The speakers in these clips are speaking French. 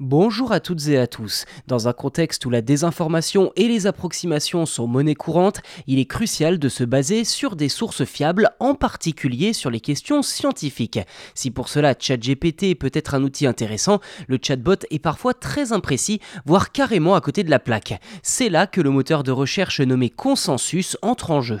Bonjour à toutes et à tous. Dans un contexte où la désinformation et les approximations sont monnaie courante, il est crucial de se baser sur des sources fiables, en particulier sur les questions scientifiques. Si pour cela ChatGPT peut être un outil intéressant, le chatbot est parfois très imprécis, voire carrément à côté de la plaque. C'est là que le moteur de recherche nommé Consensus entre en jeu.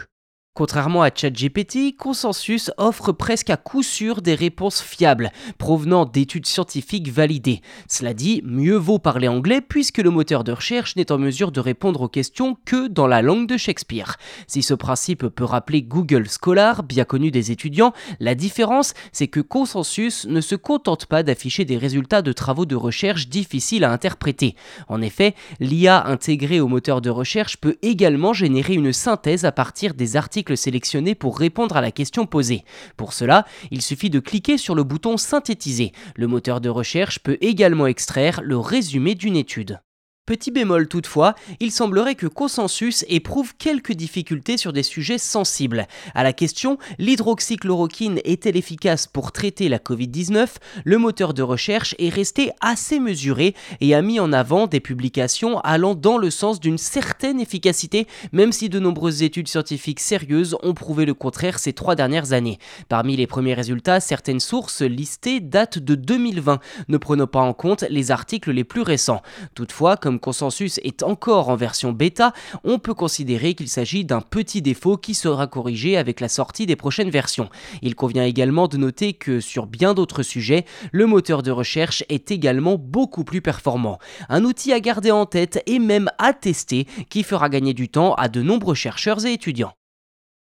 Contrairement à ChatGPT, Consensus offre presque à coup sûr des réponses fiables, provenant d'études scientifiques validées. Cela dit, mieux vaut parler anglais puisque le moteur de recherche n'est en mesure de répondre aux questions que dans la langue de Shakespeare. Si ce principe peut rappeler Google Scholar, bien connu des étudiants, la différence, c'est que Consensus ne se contente pas d'afficher des résultats de travaux de recherche difficiles à interpréter. En effet, l'IA intégrée au moteur de recherche peut également générer une synthèse à partir des articles sélectionné pour répondre à la question posée. Pour cela, il suffit de cliquer sur le bouton Synthétiser. Le moteur de recherche peut également extraire le résumé d'une étude. Petit bémol toutefois, il semblerait que Consensus éprouve quelques difficultés sur des sujets sensibles. À la question l'hydroxychloroquine est-elle efficace pour traiter la Covid-19 Le moteur de recherche est resté assez mesuré et a mis en avant des publications allant dans le sens d'une certaine efficacité, même si de nombreuses études scientifiques sérieuses ont prouvé le contraire ces trois dernières années. Parmi les premiers résultats, certaines sources listées datent de 2020, ne prenant pas en compte les articles les plus récents. Toutefois, Consensus est encore en version bêta, on peut considérer qu'il s'agit d'un petit défaut qui sera corrigé avec la sortie des prochaines versions. Il convient également de noter que sur bien d'autres sujets, le moteur de recherche est également beaucoup plus performant. Un outil à garder en tête et même à tester qui fera gagner du temps à de nombreux chercheurs et étudiants.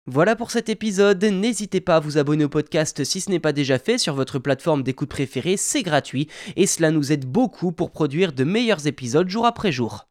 Voilà pour cet épisode, n'hésitez pas à vous abonner au podcast si ce n'est pas déjà fait sur votre plateforme d'écoute préférée, c'est gratuit et cela nous aide beaucoup pour produire de meilleurs épisodes jour après jour.